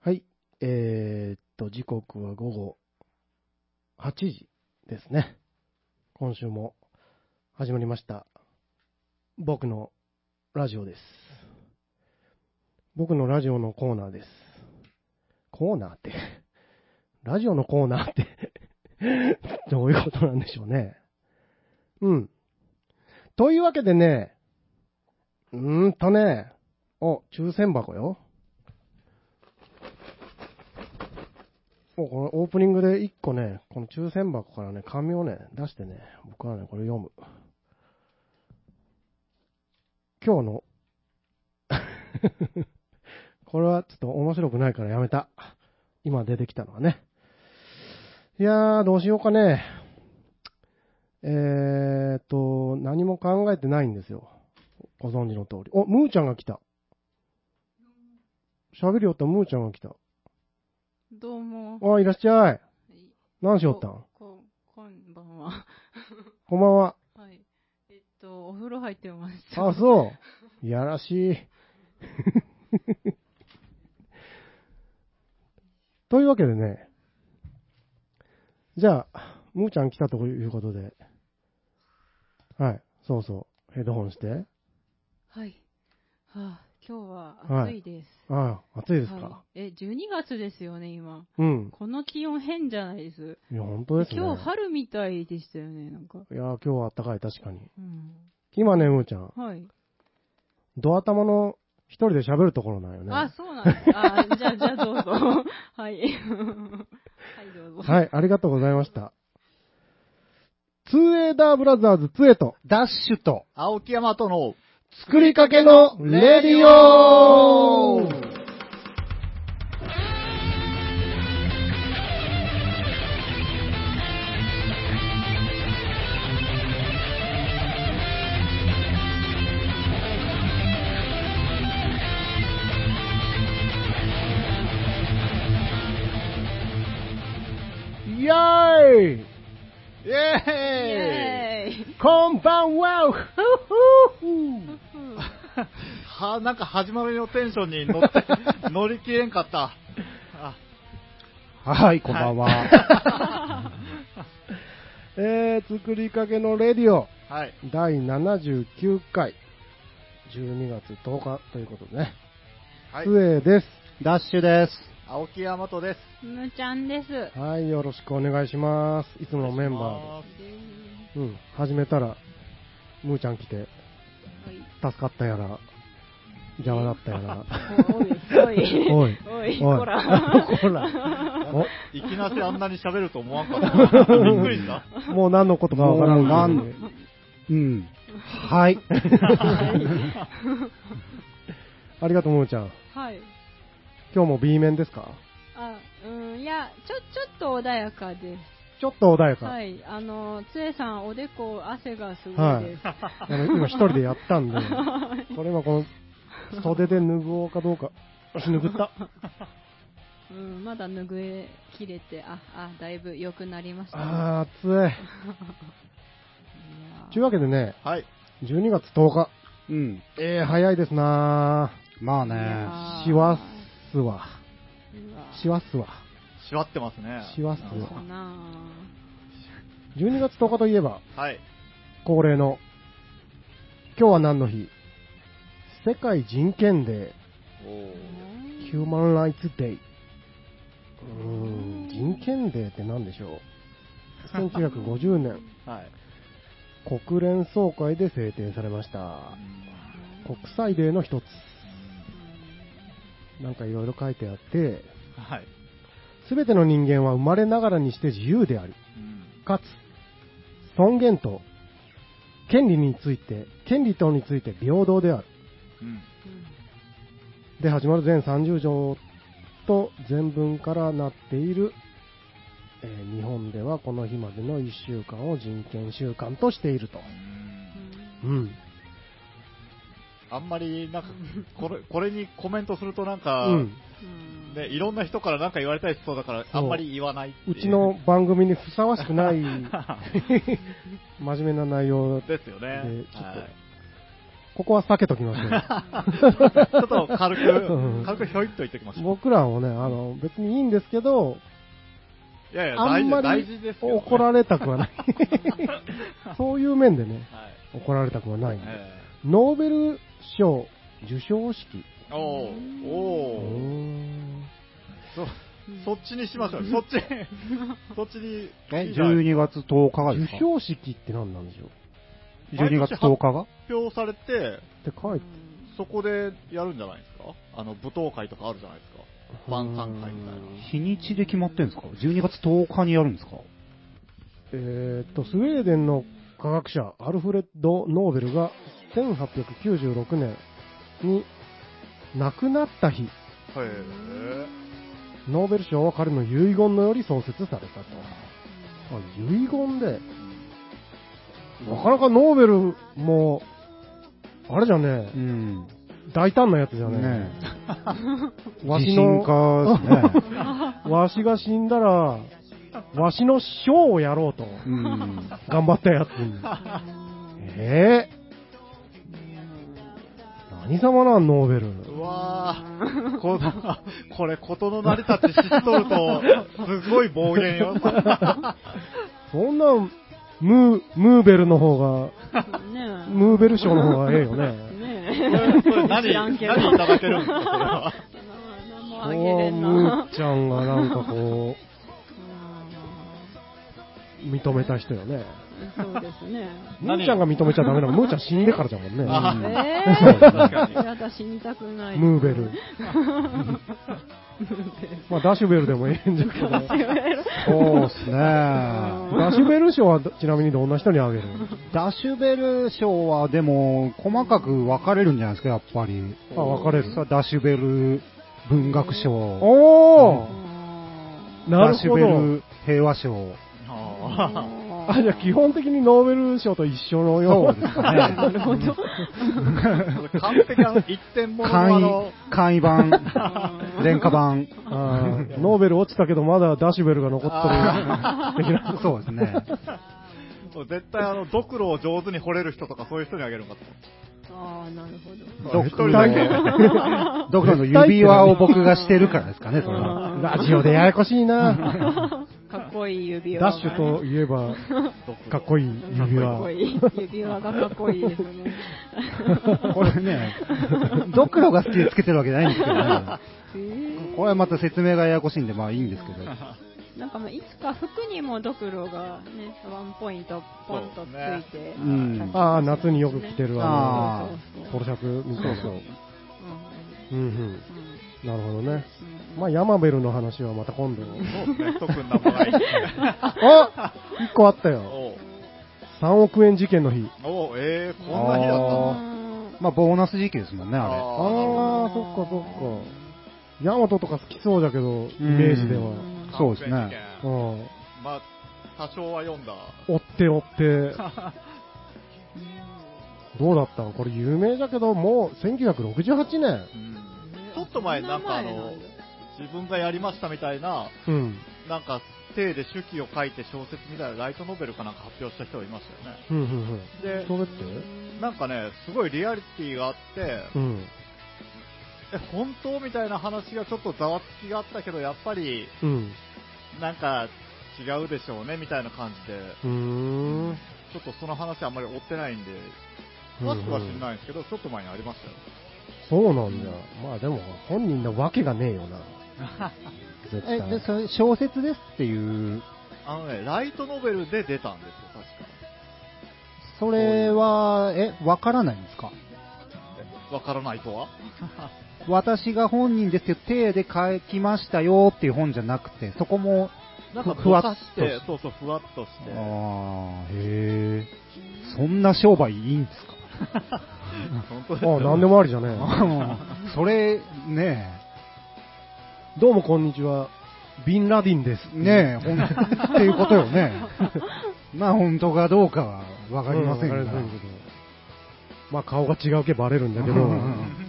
はい。えー、っと、時刻は午後8時ですね。今週も始まりました。僕のラジオです。僕のラジオのコーナーです。コーナーって、ラジオのコーナーって、どういうことなんでしょうね。うん。というわけでね、うーんとね、お、抽選箱よ。もうこのオープニングで一個ね、この抽選箱からね、紙をね、出してね、僕はね、これ読む。今日の、これはちょっと面白くないからやめた。今出てきたのはね。いやー、どうしようかね。えーっと、何も考えてないんですよ。ご存知の通り。お、ムーちゃんが来た。喋りよったムーちゃんが来た。どうも。あ、いらっしゃい。何しよったん？こ、ここんばんは。こんばんは。はい。えっと、お風呂入ってましあ、た。そう。いやらしい。というわけでね。じゃあ、ムーちゃん来たということで。はい。そうそう。ヘッドホンして。はい。はあ、今日ははい暑いです。ああ、暑いですか？はい、え、12月ですよね、今。うん。この気温変じゃないです？いや、本当ですね。今日春みたいでしたよね、なんか。いや、今日は暖かい、確かに。うん。今ね、ムーちゃん。はい。ドア玉の一人で喋るところなんよね。あ、そうなんです。あ、じゃあ、じゃあどうぞ。はい。はい、どうぞ。はい、ありがとうございました。ツーエーダーブラザーズ2へと、ダッシュと、青木山との、作りかけの Radio。イェーイ。イェーイ。こんばんは。ふふふ は、なんか始まりのテンションに乗って、乗り切れんかった。あはい、こんばんは。えー、作りかけのレディオ、はい。第79回、12月10日ということでね。はいつ。えです。ダッシュです。青木山とです。むちゃんです。はい、よろしくお願いします。いつものメンバーで。うん、始めたら、ムーちゃん来て、はい。助かったやら、邪魔だったやら。おい、おい、おい、ら。こら。いきなりあんなに喋ると思わんかった。びっくりした。お、もう何のことかわからんなんけどうん。はい。ありがとう、ムーちゃん。はい。今日も B 面ですか？あ、うん、いや、ちょ、ちょっと穏やかです。ちょっと穏やか。はい。あの、つえさん、おでこ、汗がすごいです。あの今一人でやったんで、これはこの袖で拭おうかどうか。拭った。うん、まだ拭え切れて、あ、あ、だいぶ良くなりました、ね。あー、暑い。というわけでね、はい。12月10日。うん。えー、早いですなまあね。ーしわっすわ。しわっすわ。しわってますね。しわっすそうわ。かな12月10日といえば、はい。恒例の、今日は何の日？世界人権デおーー、ヒューマンライツデイ。うーん、人権デーって何でしょう ?1950 年、はい。国連総会で制定されました。国際デーの一つ。なんかいろいろ書いてあって、はい。すべての人間は生まれながらにして自由であり、うんかつ、尊厳と、権利について、権利等について平等である。うん。で始まる全30条と全文からなっている、えー日本ではこの日までの1週間を人権週間としていると。うん。あんまり、なんか、これ、これにコメントするとなんか、うん。うんね、いろんな人からなんか言われたりしそうだから、あんまり言わないいううちの番組にふさわしくない 真面目な内容ですよね。でちょっとはいここは避けときましょう。ちょっと軽うんく、軽くひょいっと言っておきましょう。僕らもね、あの、別にいいんですけど、いやいや、あんまり大事ですよ、ね。怒られたくはない。そういう面でね、はい。怒られたくはないノーベル賞受賞式。えおおそ、そっちにしましょう。そっち、そっちに。え、いいじゃない12月10日がですか？受賞式って何なんでしょう ?12 月10日が？発表されて、って書いて、そこでやるんじゃないですか？あの、舞踏会とかあるじゃないですか？晩餐会みたいな。日にちで決まってるんですか ?12 月10日にやるんですか？えーっと、スウェーデンの科学者、アルフレッド・ノーベルが1896年に亡くなった日、へノーベル賞は彼の遺言のより創設されたと。あ、遺言で、なかなかノーベルも、あれじゃねう、ん。大胆なやつじゃねね わしの、ね。わしが死んだら、わしの賞をやろうと、うん。頑張ったやつに。えぇ、何様なん、ノーベル。え。うわぁ、この、これ、ことの成り立ち知っとると、すごい暴言よ。そんな、ムー、ムーベルの方が。ムーベル賞の方がええよね。ねこれ何、何いただけるんですか、それは。ムな。ーちゃんがなんかこう、認めた人よね。うんそうですね。ムーちゃんが認めちゃダメなの、ムーちゃん死んでからじゃもんね。え確かにー、やだ、死にたくない。ムーベル。まあ、ダッシュベルでもええんじゃけど。ダそうっすね。ッシュベル賞はちなみにどんな人にあげる？ダッシュベル賞はでも、細かく分かれるんじゃないですか、やっぱり。あ、分かれる？さダッシュベル文学賞。おーなるダッシュほど。ベル平和賞。ああ、じゃあ基本的にノーベル賞と一緒のよそうですかね。なるほど。ー完璧な一点もの簡の易、、簡易版、廉価版。ノーベル落ちたけどまだダッシュベルが残ってる。そうですね。絶対あの、ドクロを上手に掘れる人とかそういう人にあげるんかと。ああ、なるほど。一人だけ。ドクロの指輪を僕がしてるからですかね、それは。うんラジオでややこしいな。かっこいい指輪が。ダッシュといえば、かっこいい指かっ輪こ。いい。指輪がかっこいいですね。これね、ドクロが好きでつけてるわけじゃないんですけどね。えーこれはまた説明がややこしいんで、まあいいんですけど。なんかまあいつか服にもドクロがね、ワンポイントポンとついて、ねうんああ、夏によく着てるあの、ポロシャツみたいな。そううんうん。うんなるほどね。うんまあ、ヤマベルの話はまた今度。そうですね、特になんもない。あ一個あったよ。おう3億円事件の日。おうえー、こんな日だったまあボーナス時期ですもんね、あああ、そっかそっか。ヤマトとか好きそうだけど、イメージでは。れ。そうですね。うん。まあ、多少は読んだ。追って追って。どうだったの？これ有名だけど、もう1968年。うんちょっと前、なんかあの自分がやりましたみたいな、うん。なんか、手で手記を書いて小説みたいなライトノベルかなんか発表した人がいましたよね。うんうんうん。でそれって？なんかね、すごいリアリティがあって、うん。え、本当みたいな話がちょっとざわつきがあったけど、やっぱり、うん。なんか違うでしょうね、みたいな感じで、うーん。ちょっとその話あんまり追ってないんで、詳しくは知らないんですけど、ちょっと前にありましたよ。そうなんだ。まあでも、本人のわけがねえよな。絶 え、対。で、それ小説ですっていう、あのね、ライトノベルで出たんですよ、確か。それは、え、わからないんですか？えわからないとは？私が本人ですけど、手で書きましたよっていう本じゃなくて、そこも、なんかふわっとぼかして、そうそう、ふわっとして。ああ、へえ。そんな商売いいんですか？本当ですあ、なんでもありじゃねえ。それ、ねどうもこんにちは。ビンラディンです。え、ねえ、ほん、っていうことよね。まあ本当かどうかはわかりませんが。うんけど。まあ顔が違うけバレるんだけど。うん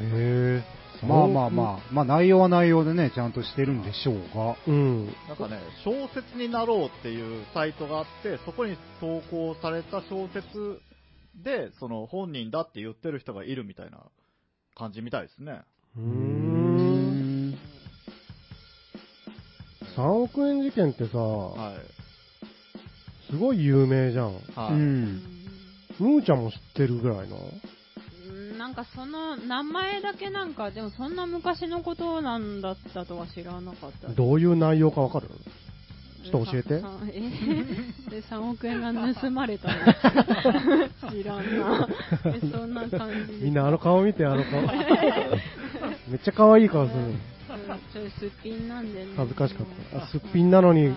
へえ。まあまあまあ、まあ内容は内容でね、ちゃんとしてるんでしょうが。あ。うん。なんかね、小説になろうっていうサイトがあって、そこに投稿された小説で、その本人だって言ってる人がいるみたいな感じみたいですね。うーん。3億円事件ってさ、はい。すごい有名じゃん。はい。うん。ムーちゃんも知ってるぐらいのうんなんかその名前だけなんか、でもそんな昔のことなんだったとは知らなかった。どういう内容かわかる？ちょっと教えてえで3億円が盗まれたの？知らんな。えそんな感じでみんなあの顔見て、あの顔。めっちゃ可愛い顔する。すっぴんなんでね。恥ずかしかった。あすっぴんなのにはい、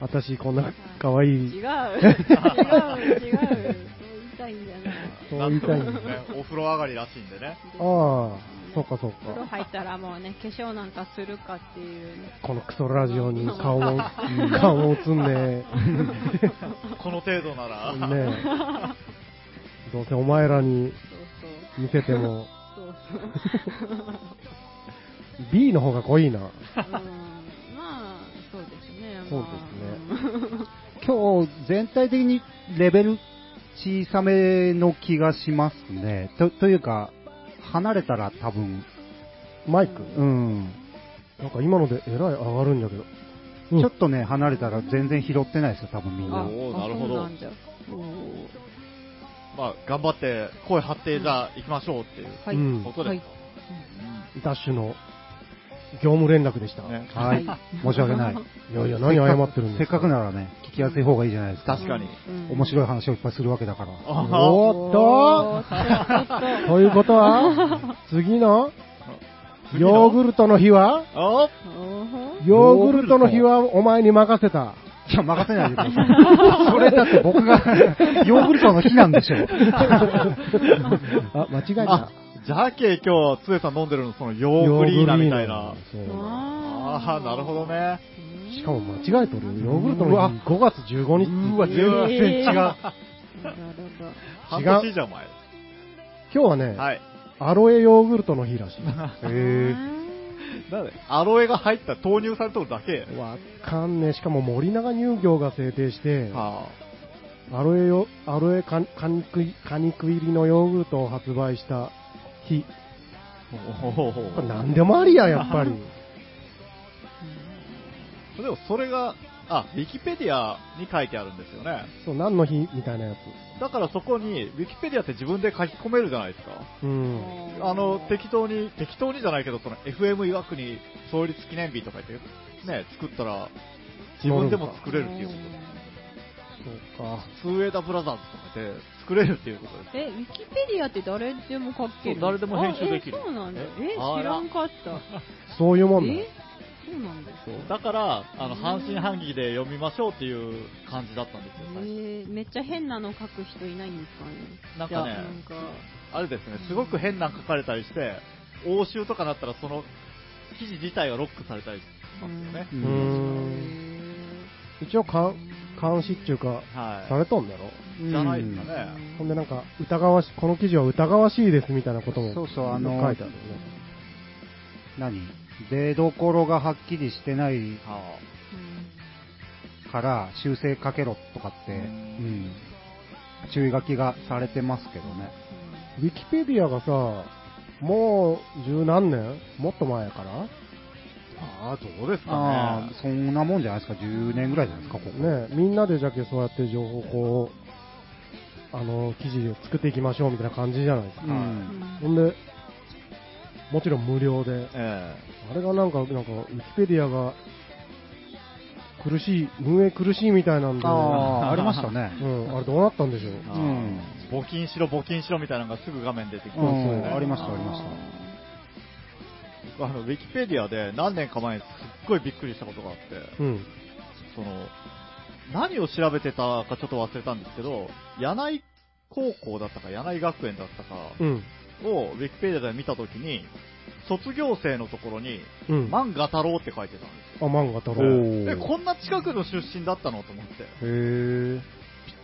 私こんな可愛い。違う、違う、違う、そう言いたいんじゃない。そう言いたいんだ。ね、お風呂上がりらしいんでね。ああ、そっかそっ風呂か。入ったらもうね、化粧なんかするかっていうね。このクソラジオに顔も、顔も映んね この程度なら。え。ねえ。どうせお前らにそう見せても、そう。そうそう。B の方が濃いな。うん、まあ、そうですね。そうですねまあ今日、全体的にレベル小さめの気がしますね。とというか、離れたら多分、マイク、うん。なんか今のでえらい上がるんだけど。うんちょっとね、離れたら全然拾ってないですよ、多分みんあな。おーなるほどまあ、頑張って声張って、じゃあ行きましょうっていうことですか。ダッシュの業務連絡でした。ねはいはい。申し訳ない。いやいや、何謝ってるんですせっかくならね、聞きやすい方がいいじゃないですか。確かに。うん面白い話をいっぱいするわけだから。あおーっととということは、次のヨーグルトの日は？ヨーグルトの日はお前に任せた。いや、任せないでください。それだって僕が、ヨーグルトの日なんでしょ。あ、間違えあた。、じゃあけ今日、つえさん飲んでるの、そのヨーグリーナみたいな。ああ、なるほどね。しかも間違えとるよ。ヨーグルトの日5月15日。うわ、全然違う。なるほど半年じゃ前。今日はね、はい。アロエヨーグルトの日らしい。へなんでアロエが入った、投入されとるだけ？わかんねえ。しかも森永乳業が制定して、はアロエよ、アロエ果肉入りのヨーグルトを発売した日。あ。おおこれ何でもありや、やっぱり。でもそれが、あ、ウィキペディアに書いてあるんですよね。そう、何の日みたいなやつ。だからそこに、ウィキペディアって自分で書き込めるじゃないですか。うん。あの、適当に、適当にじゃないけど、その FM 岩国創立記念日とか言って、ね、作ったら、自分でも作れるっていうことそうか。スウェーダブラザーズとかで作れるっていうことです。え、ウィキペディアって誰でも書ける？そう誰でも編集できるあえそうなんだ。え、あら知らんかった。そういうもんだ。えそうなんだ。だから、あの、半信半疑で読みましょうっていう感じだったんですよ、最初えー、めっちゃ変なの書く人いないんですかねなんかねいやなんか、あれですね、すごく変なの書かれたりして、応酬とかなったらその記事自体がロックされたりしますよね。ううーん。一応かん、監視っていうか、はい。されとんだろ？ーじゃないですかね。ほんでなんか、疑わし、この記事は疑わしいですみたいなこともそうそうあの書いてあるよね。何？出どころがはっきりしてないはから修正かけろとかって、ううん。ん、注意書きがされてますけどね。ウィキペディアがさ、もう十何年？もっと前やから？あ、ああ、どうですかああね。、そんなもんじゃないですか、10年ぐらいじゃないですか、ここ。ね、みんなでじゃけそうやって情報をこう、あの、記事を作っていきましょうみたいな感じじゃないですか。うん。ほんで、もちろん無料で、えあれがなんか、なんか、ウィキペディアが苦しい、運営苦しいみたいなんで、ああ、ありましたね。うん、あれどうなったんでしょう。えうん募金しろ、募金しろみたいなのがすぐ画面出てきて、うんそうありました、ありました。僕あの、ウィキペディアで何年か前にすっごいびっくりしたことがあって、うん。その、何を調べてたかちょっと忘れたんですけど、柳井高校だったか、柳井学園だったかうん。をウィキペディアで見たときに、卒業生のところに、うん。漫画太郎って書いてたんですあ、漫画太お郎。で、こんな近くの出身だったのと思って。へえ。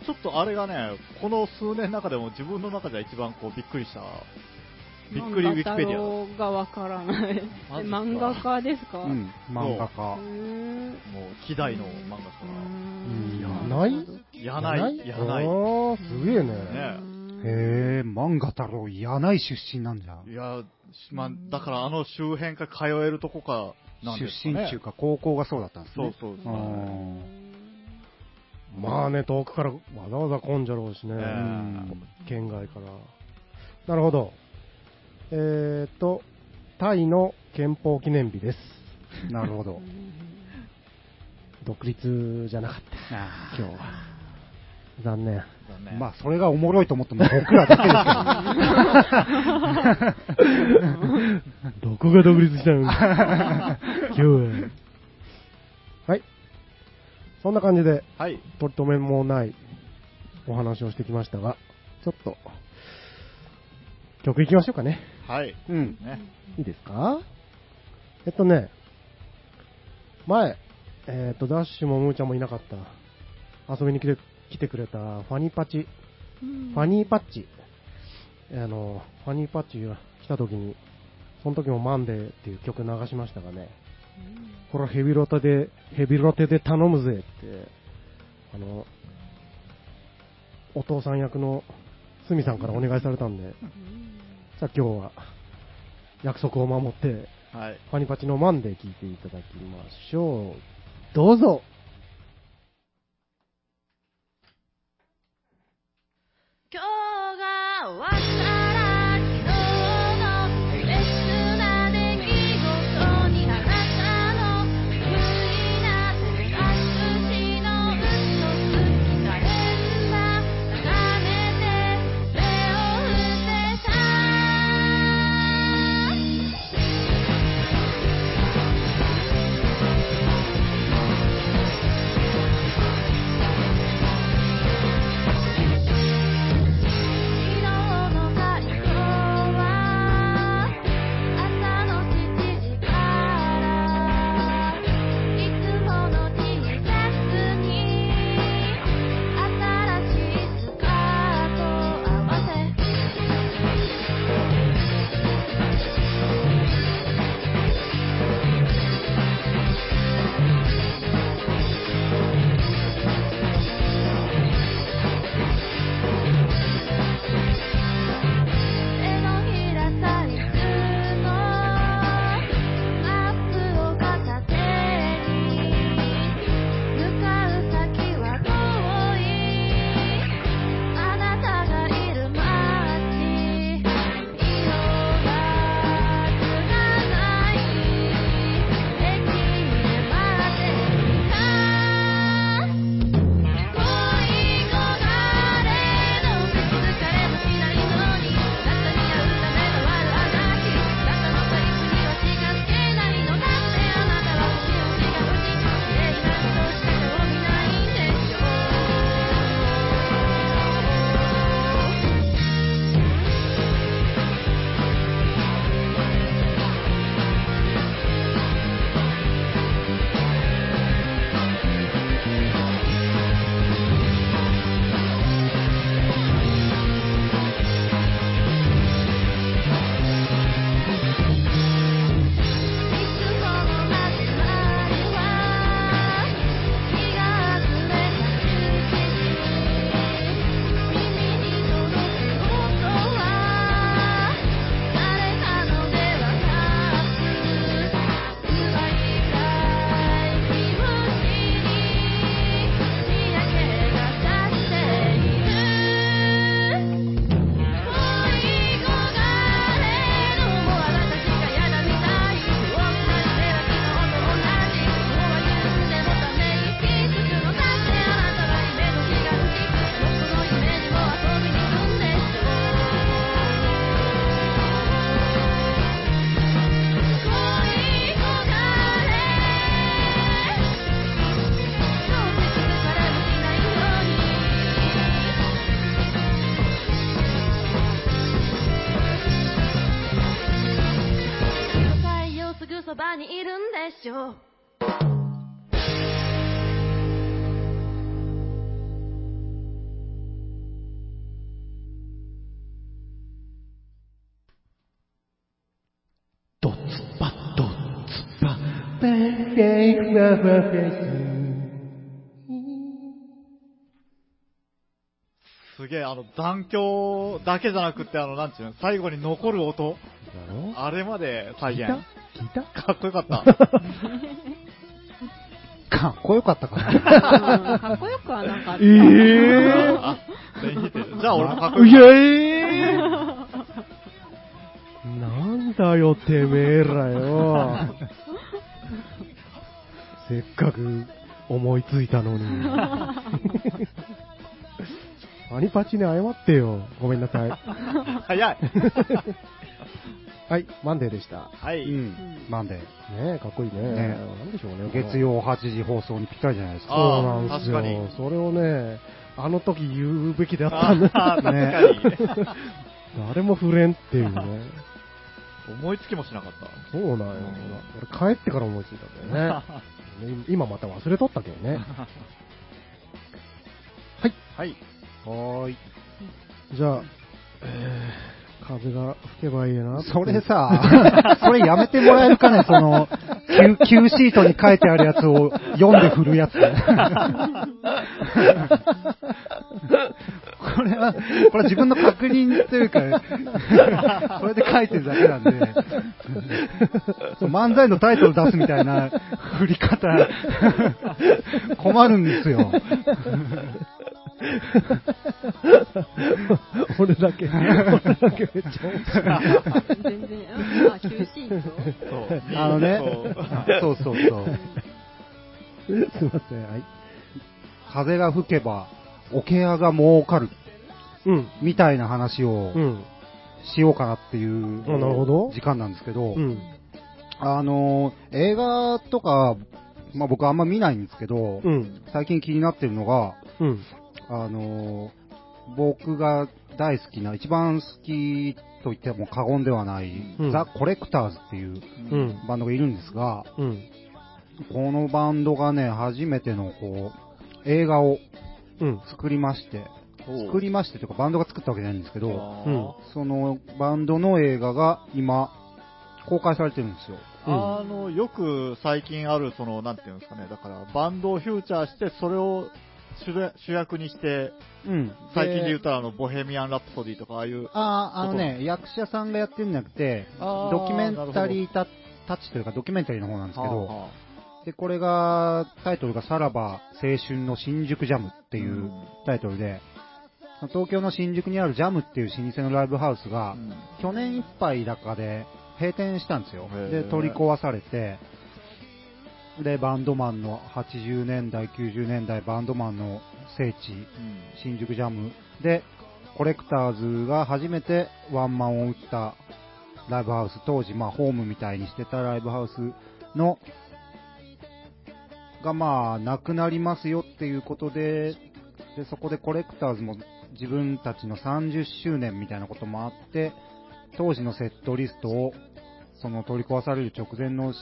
ちょっとあれがね、この数年の中でも自分の中では一番こうびっくりした。びっくりウィキペディア。がわからない。漫画家ですか？う。ん、漫画へ家。ーもう、希代の漫画うーん柳井？家。柳井、あ柳井。あ、すげえね。ねへえ、漫画太郎、柳井出身なんじゃ。いや、まあ、だからあの周辺から通えるとこかなん出ですかね。身中か高校がそうだったんですね。そうそうそうまあね、遠くからわざわざ来んじゃろうしね。県外から。なるほど。えーと、タイの憲法記念日です。なるほど。独立じゃなかった、あ今日は。残念。だね。まあ、それがおもろいと思っても僕らだけです どこが独立したの？今日は。はい。そんな感じで、はい。取り留めもないお話をしてきましたが、ちょっと、曲いきましょうかね。はい。うん。ね。いいですか？えっとね、前、えっと、ダッシュもムーちゃんもいなかった、遊びに来て来てくれたファニーパチ、ファニーパッチ、あの、ファニーパッチが来た時に、その時もマンデーっていう曲流しましたがね、これはヘビロテで、ヘビロテで頼むぜって、あの、お父さん役のスミさんからお願いされたんで、じゃあ今日は約束を守って、はい。ファニパチのマンデー聞いていただきましょう。どうぞ今日が終わったすすげえ、あの、残響だけじゃなくって、あの、なんちゅうの、最後に残る音、あれまで再聞いた？現。聞いた？かっこよかった。かっこよかったかな？うんかっこよくはなかった。ええあ、全否定。じゃあ俺もかっこいよかっやええなんだよ、てめえらよ。せっかく思いついたのに。アニパチに謝ってよ。ごめんなさい。た。早い。はい、マンデーでした。はい。うん。なんで、ねえ、かっこいいね。ねなんでしょうね。月曜8時放送にぴったりじゃないですか。そうなんですよ。それをね、あの時言うべきであったんだ。あー確かに。誰も触れんっていうね。思いつきもしなかった。そうなんよ。俺帰ってから思いついたんだよね。ね 今また忘れとったけどね。はい。はい。はーい。じゃあ、えー、風が吹けばいいな。それさ、それやめてもらえるかね、その、Q, Q シートに書いてあるやつを読んで振るやつ。これは、これは自分の確認というか、それで書いてるだけなんで、漫才のタイトル出すみたいな振り方、困るんですよ。俺だけ、俺だけめっちゃ面白い。全然、うんあ、シートそう。あのねそう、そうそうそう。すいません、はい。風が吹けば、桶屋が儲かる、うん。みたいな話をうん。しようかなっていうあなるほど時間なんですけど、うん。あの、映画とか、まあ僕あんま見ないんですけど、うん。最近気になってるのが、うん。あの、僕が大好きな、一番好きと言っても過言ではない、うんザ・コレクターズっていううん。バンドがいるんですが、うん。このバンドがね、初めてのこう、映画をうん。作りまして、おう作りましてというかバンドが作ったわけじゃないんですけど、そのバンドの映画が今、公開されてるんですよ。あの、よく最近ある、その、なんていうんですかね、だから、バンドをフューチャーして、それを主役にして、うん。最近で言うと、と、あの、ボヘミアン・ラプソディとか、ああいう、ああ、あのね、役者さんがやってるんじゃなくて、ドキュメンタリータタッチというか、ドキュメンタリーの方なんですけど、はあはで、これが、タイトルがさらば青春の新宿ジャムっていううん。タイトルで、東京の新宿にあるジャムっていう老舗のライブハウスが、うん。去年いっぱいだかで閉店したんですよ。で、取り壊されて、で、バンドマンの80年代、90年代バンドマンの聖地、新宿ジャム。で、コレクターズが初めてワンマンを打ったライブハウス、当時、まあ、ホームみたいにしてたライブハウスの、が、まあ、なくなりますよっていうことで、で、そこでコレクターズも自分たちの30周年みたいなこともあって、当時のセットリストを、その取り壊される直前の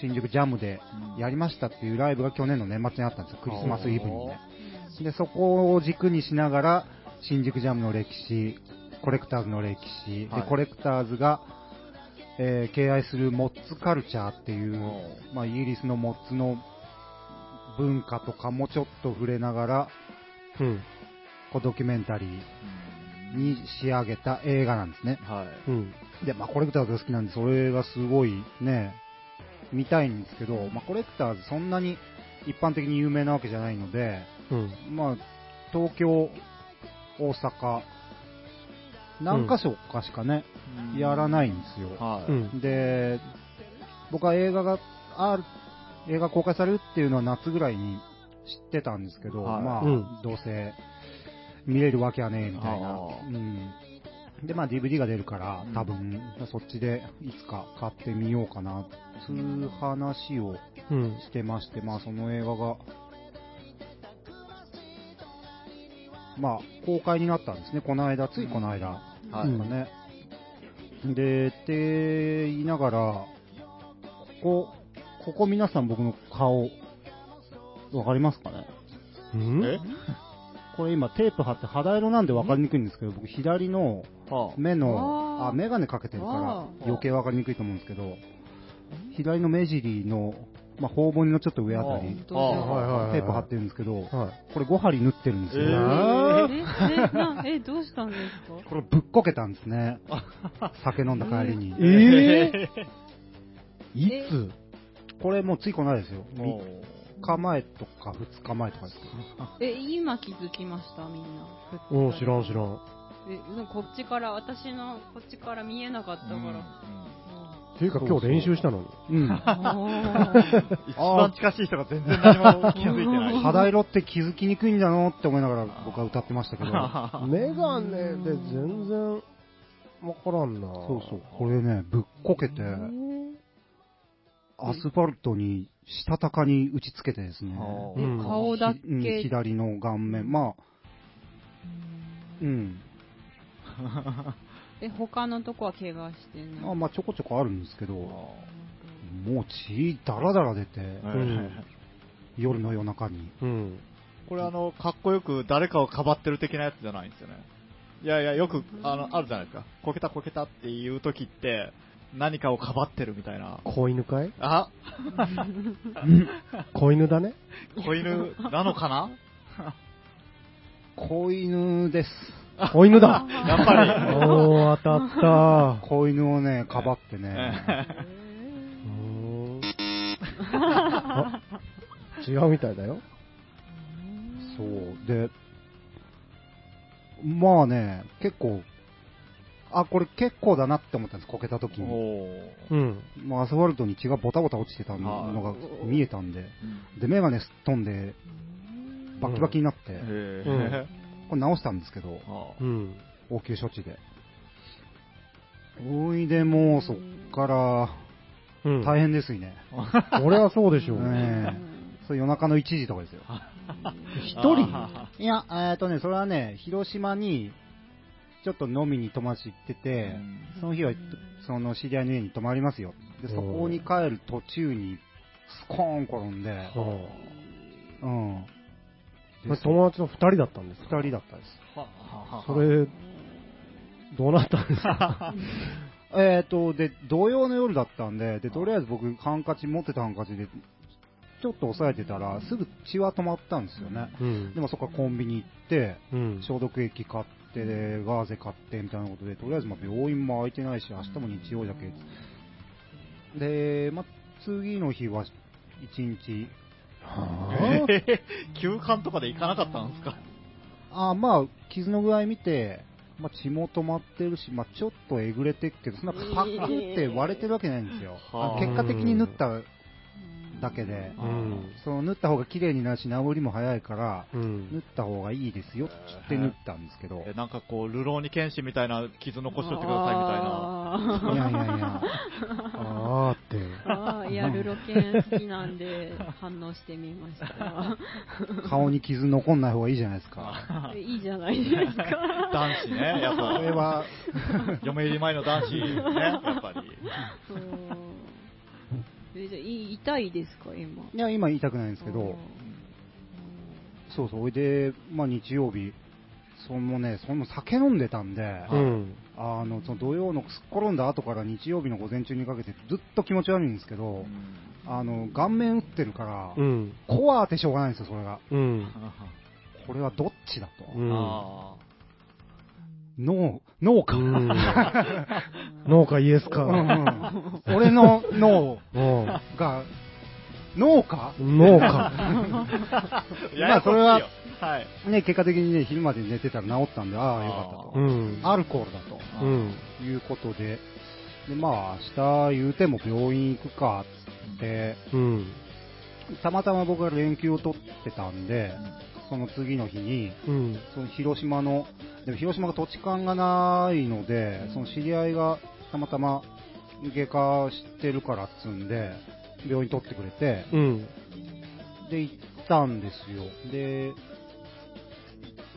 新宿ジャムでやりましたっていうライブが去年の年末にあったんですよ、クリスマスイブにね。で、そこを軸にしながら、新宿ジャムの歴史、コレクターズの歴史、はいで、コレクターズが、えー敬愛するモッツカルチャーっていう、まあ、イギリスのモッツの文化とかもちょっと触れながら、うん。こうドキュメンタリーに仕上げた映画なんですね。はい。うん。で、まあ、コレクターズが好きなんで、それがすごいね、見たいんですけど、まあ、コレクターズそんなに一般的に有名なわけじゃないので、うん。まあ、東京、大阪、何箇所かしかね、やらないんですよ。はい。うん。で、僕は映画がある、映画公開されるっていうのは夏ぐらいに知ってたんですけど、はいまあ、うんどうせ見れるわけはねえみたいな。あうん。で、まあ DVD が出るからうん、多分、そっちでいつか買ってみようかな、そういう話をうん。してまして、まあその映画が、まあ公開になったんですね、この間、ついこの間。はい。うんね。で、って言いながら、ここ、ここ皆さん僕の顔、わかりますかね？うん？え？これ今テープ貼って肌色なんでわかりにくいんですけど、僕左のは目の、あメガネかけてるからあ余計わかりにくいと思うんですけど、左の目尻のまあ、頬骨のちょっと上あたり、本当あだはいはいはい。テープ貼ってるんですけど、はい。これ5針縫ってるんですよ。えどうしたんですか？これぶっこけたんですね。酒飲んだ帰りに。えいつ？これもうついこないですよ。も3日前とか2日前とかですけど。え、今気づきました、みんな。うん、知らん知らん。こっちから、私のこっちから見えなかったから。っていうか今日練習したの？に。うん。一番近しい人が全然何も気づいてない。肌色って気づきにくいんだのって思いながら僕は歌ってましたけど。メガネで全然わからんな。そうそう。これね、ぶっこけて、アスファルトにしたたかに打ちつけてですね。えうん顔だひうんけ。左の顔面。まあ、うん。え、他のとこは怪我してない。まあ、まあ、ちょこちょこあるんですけど、もう血だらだら出て、ん夜の夜中に。うん。これあの、かっこよく誰かをかばってる的なやつじゃないんですよね。いやいや、よく、あの、あるじゃないですか。こけたこけたっていう時って、何かをかばってるみたいな。子犬かい？あ、子犬だね？子犬なのかな？子犬です。子犬だ。やっぱり。おー、当たった。子犬をね、かばってね。うー違うみたいだよ。そう。で、まあね、結構、あ、これ結構だなって思ったんです、こけた時に。うん。もうアスファルトに血がボタボタ落ちてたのが見えたんで。で、メガネすっ飛んで、バキバキになって、へうんえ。これ直したんですけど、あうん。応急処置で。おいでもうそっから、うん。大変ですよね。俺はそうでしょう。ねそれ夜中の1時とかですよ。一人？いや、えっとね、それはね、広島に、ちょっと飲みに友達行ってて、その日は、その知り合いの家に泊まりますよ。で、そこに帰る途中に、スコーン転んで、はうん。友達の二人だったんですか二人だったです。それ、どうなったんですか？えっと、で、同様の夜だったんで、で、とりあえず僕、ハンカチ、持ってたハンカチで、ちょっと押さえてたら、すぐ血は止まったんですよね。うんで。もそこからコンビニ行って、うん。消毒液買って、でガーゼ買ってみたいなことで、とりあえずまあ病院も空いてないし、明日も日曜じゃけ。で、まあ、次の日は一日、はえー休館とかで行かなかったんですか？あまあ、傷の具合見て、まあ、血も止まってるし、まあ、ちょっとえぐれてっけど、そんなパクって割れてるわけないんですよ。はあ。結果的に縫っただけで、あうん。その縫った方が綺麗になるし、治りも早いから、うん縫った方がいいですよって縫ったんですけど、えなんかこう、ルローニケンシンみたいな傷残しといてくださいみたいな。いやいやいや、あーって。あーいや、ルロケン好きなんで反応してみました。顔に傷残んない方がいいじゃないですか。いいじゃないですか。男子ね、やっぱ。これは、嫁入り前の男子ね、やっぱり。えじゃあい痛いですか、今？いや、今言いたくないんですけど、そうそう、おいで、まあ日曜日、そのね、その酒飲んでたんで、うん。あの、その土曜のすっ転んだ後から日曜日の午前中にかけてずっと気持ち悪いんですけど、あの、顔面打ってるから、うん。コア当てしょうがないんですよ、それが。うん。これはどっちだと。うん。あ脳、脳か。うん農家イエスうんか。うん俺の脳うん。が、脳か農家。あ。まあそれははい。ね、結果的にね、昼まで寝てたら治ったんで、ああ、よかったと。うん。アルコールだと。うん。いうことで、で、まあ、明日言うても病院行くか、つって、うん。たまたま僕が連休を取ってたんで、その次の日に、うん。その広島の、でも広島が土地勘がないので、その知り合いがたまたま外科知ってるからっつうんで、病院取ってくれて、うん。で、行ったんですよ。で、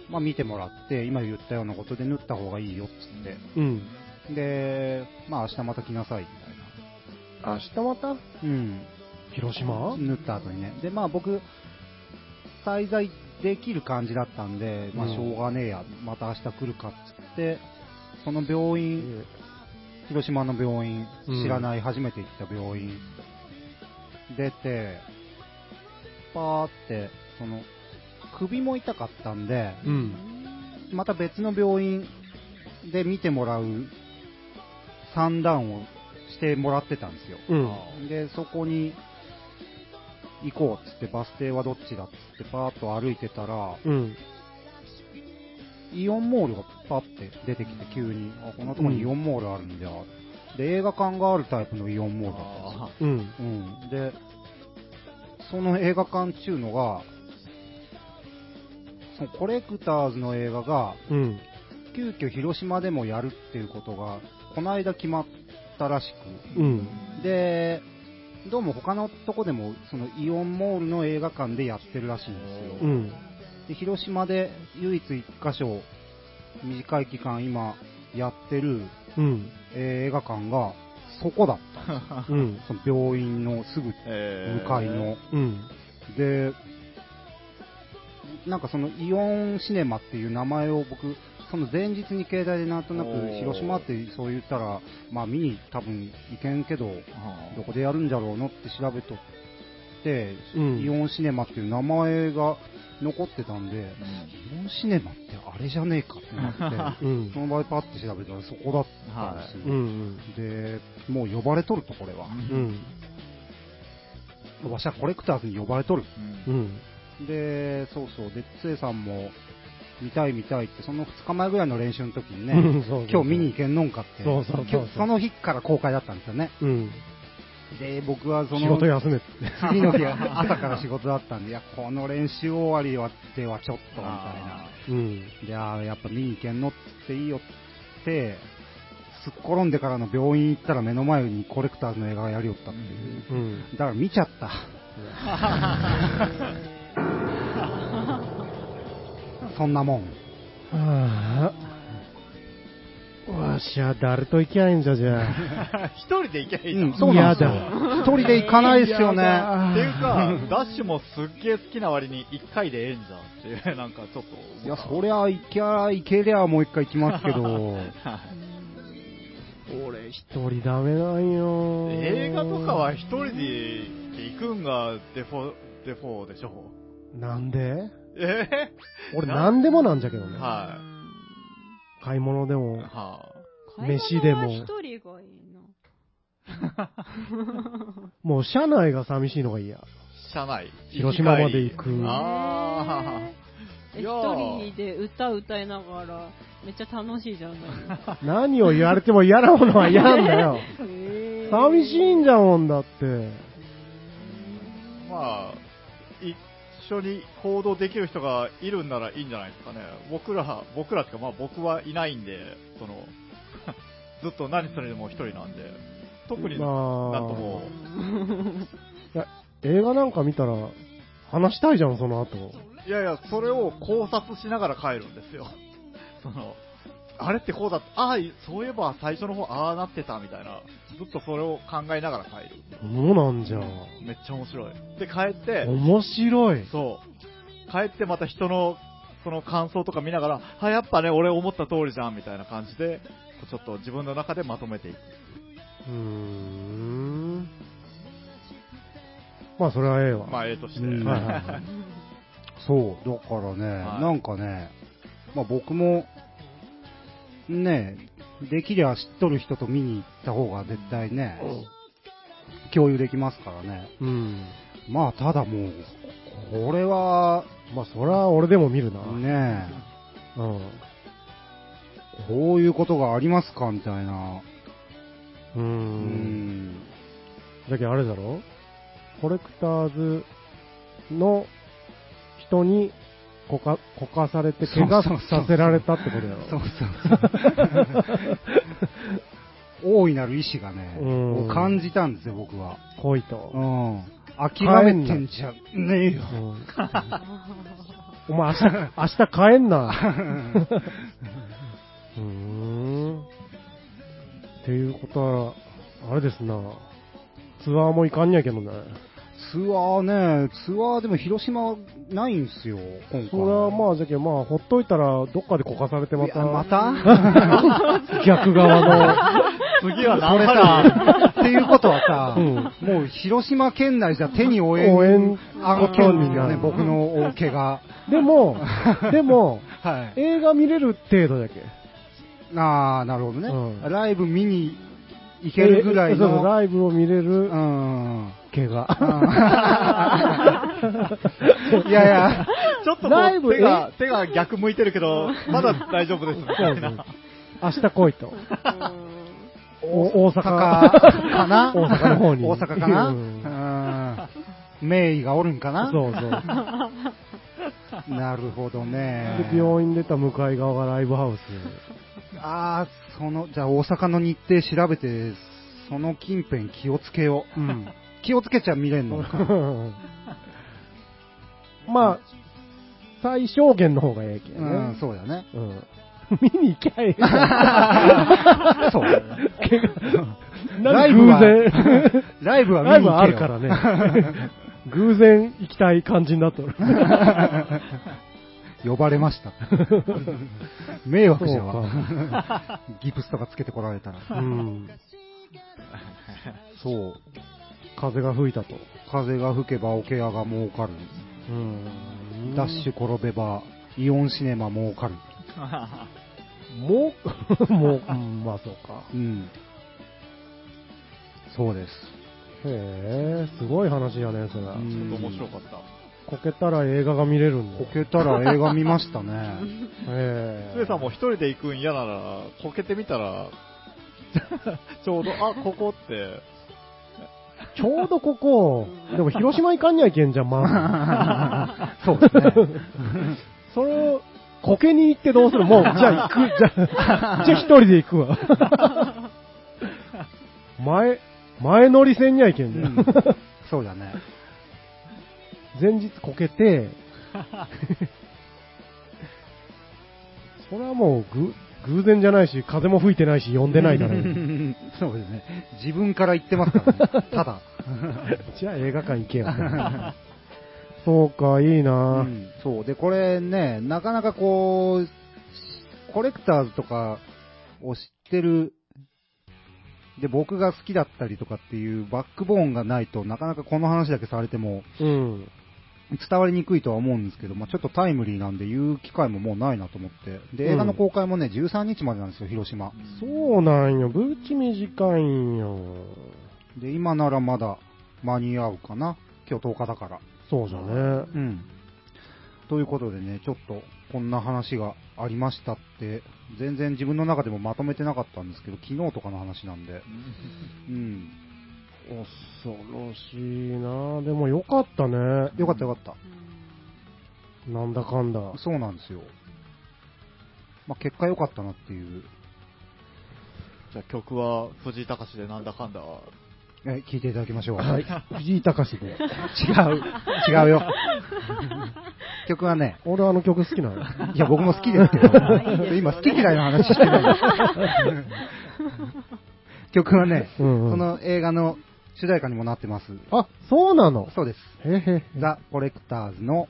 まあ見てもらって、今言ったようなことで縫った方がいいよっつって、うん。で、まあ明日また来なさい、みたいな。明日また？うん。広島？縫った後にね。で、まあ僕、滞在できる感じだったんで、まあうんしょうがねえや、また明日来るかっつって、その病院、広島の病院、うん知らない、初めて行った病院出て、パーって、その、首も痛かったんで、うん。また別の病院で見てもらう算段をしてもらってたんですよ。うん。で、そこに行こうっつって、バス停はどっちだっつって、パーッと歩いてたら、うん。イオンモールがパッて出てきて、急に、あ、こんなとこにイオンモールあるんだ。で、映画館があるタイプのイオンモールだったんですよ。あうん。うん。で、その映画館中のが、そのコレクターズの映画が、うん。急遽広島でもやるっていうことが、この間決まったらしうん。く、で、どうも他のとこでも、そのイオンモールの映画館でやってるらしいんですよ。うん。で広島で唯一一箇所、短い期間今やってる、うん。えー映画館が、そこだった。うん。その病院のすぐえー向かいの。うん。で、なんかそのイオンシネマっていう名前を僕、その前日に携帯でなんとなく広島ってそう言ったら、まあ見に多分行けんけど、はどこでやるんじゃろうのって調べとって、うんイオンシネマっていう名前が残ってたんで、うんイオンシネマってあれじゃねえかってなって、うんそ。の場でパッて調べたらそこだったんですよ。うん。で、もう呼ばれとると、これは。うん。わしはコレクターズに呼ばれとる。で、そうそう、で、つえさんも、見たい見たいって、その2日前ぐらいの練習の時にね、今日見に行けんのんかって、そうそうそうそう今日その日から公開だったんですよね。うん。で、僕はその、仕事休め。次の日、朝から仕事だったんで、いや、この練習終わりはではちょっと、みたいな。うん。で、あーやっぱ見に行けんのっていいよって、すっ転んでからの病院行ったら目の前にコレクターズの映画がやりよったっていう。うん。だから見ちゃった。そんなもん。はあ。わしは誰と行きゃいいんじゃじゃあ。一人で行けばいいじゃん。うん、そうなんで。一人で行かないですよね。っていうか、ダッシュもすっげえ好きな割に一回でええんじゃんっていう、なんかちょっと。いや、そりゃ、行きゃ、行けりゃもう一回行きますけど、はい俺一人ダメなんよ。映画とかは一人で行くんがデフォ、デフォでしょ？なんで？え俺何でもなんじゃけどね。は買い物でい。も。は飯でも一人がいいな。もう車内が寂しいのが嫌。い。車内。広島まで行くあえ一いやー人で歌歌いながら、めっちゃ楽しいじゃない 何を言われても嫌なものは嫌なんだよ。寂しいんじゃもんだって。あ。まあ、一緒に行動できる人がいるんならいいんじゃないですかね。僕ら、僕らっていうか、まあ僕はいないんで、その、ずっと何するでも一人なんで、特になんまあとも、映画なんか見たら、話したいじゃん、その後。いやいや、それを考察しながら帰るんですよ。その、あれってこうだああ、そういえば最初の方ああなってたみたいな、ずっとそれを考えながら帰る。そうなんじゃん。めっちゃ面白い。で、帰って、面白い。そう、帰ってまた人の、その感想とか見ながら、あ、やっぱね、俺思った通りじゃん、みたいな感じで、ちょっと自分の中でまとめていく。うーん。まあ、それはええわ。まあ、ええとして。うんはいはいはい そう、だからね、はいなんかね、まあ僕も、ね、できりゃ知っとる人と見に行った方が絶対ね、共有できますからね。うん。まあただもう、これは、まあ、それは俺でも見るな。ね、うん。こういうことがありますかみたいな。う。うんん。だけどあれだろ？コレクターズの人にこか、こかされて怪我させられたってことやろ。そうそうそう。大いなる意志がね、感じたんですよ、僕は。来いとう。ん。諦めてんじゃねえよ。うんお前明日、明日帰んな。うーん。っていうことは、あれですな。ツアーも行かんにゃけどね。ツアーね、ツアーでも広島ないんすよ、今回。それはまあ、じゃけまあ、ほっといたら、どっかでこかされてまた、また？逆側の次はこれ何さ、っていうことはさ、うんもう広島県内じゃ手に負えん応援案件ですよね、うん僕の大怪我。でも、でも、はい。映画見れる程度だけ？ああ、なるほどね、うんライブ見に行けるぐらいの。ライブを見れるうん。怪我。いやいや、ちょっとこライブう手が、手が逆向いてるけど、まだ大丈夫ですみたいな。明日来いと。お大阪かな？大阪の方に大阪かな、ううんん、名医がおるんかな？そうそう。なるほどね。で、病院出た向かい側がライブハウス。ああ、その、じゃあ大阪の日程調べて、その近辺気をつけよう。うん。気をつけちゃ見れんのか。まあ、最小限の方がええけどね。うん、そうだね。うん。見に行きゃええそう。ライブはライブ見に行けよあるからね。偶然行きたい感じになっとる。呼ばれました。迷惑じゃ。ギプスとかつけてこられたら。うん。そう。風が吹いたと。風が吹けば桶屋が儲かる。うん。ダッシュ転べばイオンシネマ儲かる。もう、もう、うん、まあそうか。うん。そうです。へえ、すごい話やね、それ。うんちょっと面白かった。こけたら映画が見れるんだ。こけたら映画見ましたね。へえ。スエさんも一人で行くん嫌なら、こけてみたら、ちょうど、あ、ここって、ちょうどここ、でも広島行かんにゃいけんじゃん、まそうですね。ず。それを、こけに行ってどうする？もう、じゃあ行く、じゃあ、じゃあ一人で行くわ。前、前乗り線にはいけんじゃん。うんそうだね。前日こけて、それはもうぐ偶然じゃないし、風も吹いてないし、呼んでないだろう。そうですね。自分から言ってますからね。ただ。じゃあ映画館行けよ。そうか、いいな、うんそう。で、これね、なかなかこう、コレクターズとかを知ってる、で、僕が好きだったりとかっていうバックボーンがないとなかなかこの話だけされてもうん。伝わりにくいとは思うんですけど、まあちょっとタイムリーなんで言う機会ももうないなと思って。で、うん映画の公開もね、13日までなんですよ、広島。そうなんよ。ブーチ短いんよ。で、今ならまだ間に合うかな。今日10日だから。そうじゃね。うん。ということでね、ちょっとこんな話がありましたって、全然自分の中でもまとめてなかったんですけど、昨日とかの話なんで、うん。恐ろしいなでもよかったね。よかったよかった。なんだかんだ。そうなんですよ。まあ、結果良かったなっていう。じゃあ曲は藤井隆でなんだかんだ。え、聞いていただきましょう。はい。藤井隆で。違う。違うよ。曲はね、俺あの曲好きなの。いや、僕も好きですけど、今好き嫌いの話してないです。曲はね、うんうんその映画の主題歌にもなってます。あ、そうなの？そうです。へへ。ザ・コレクターズの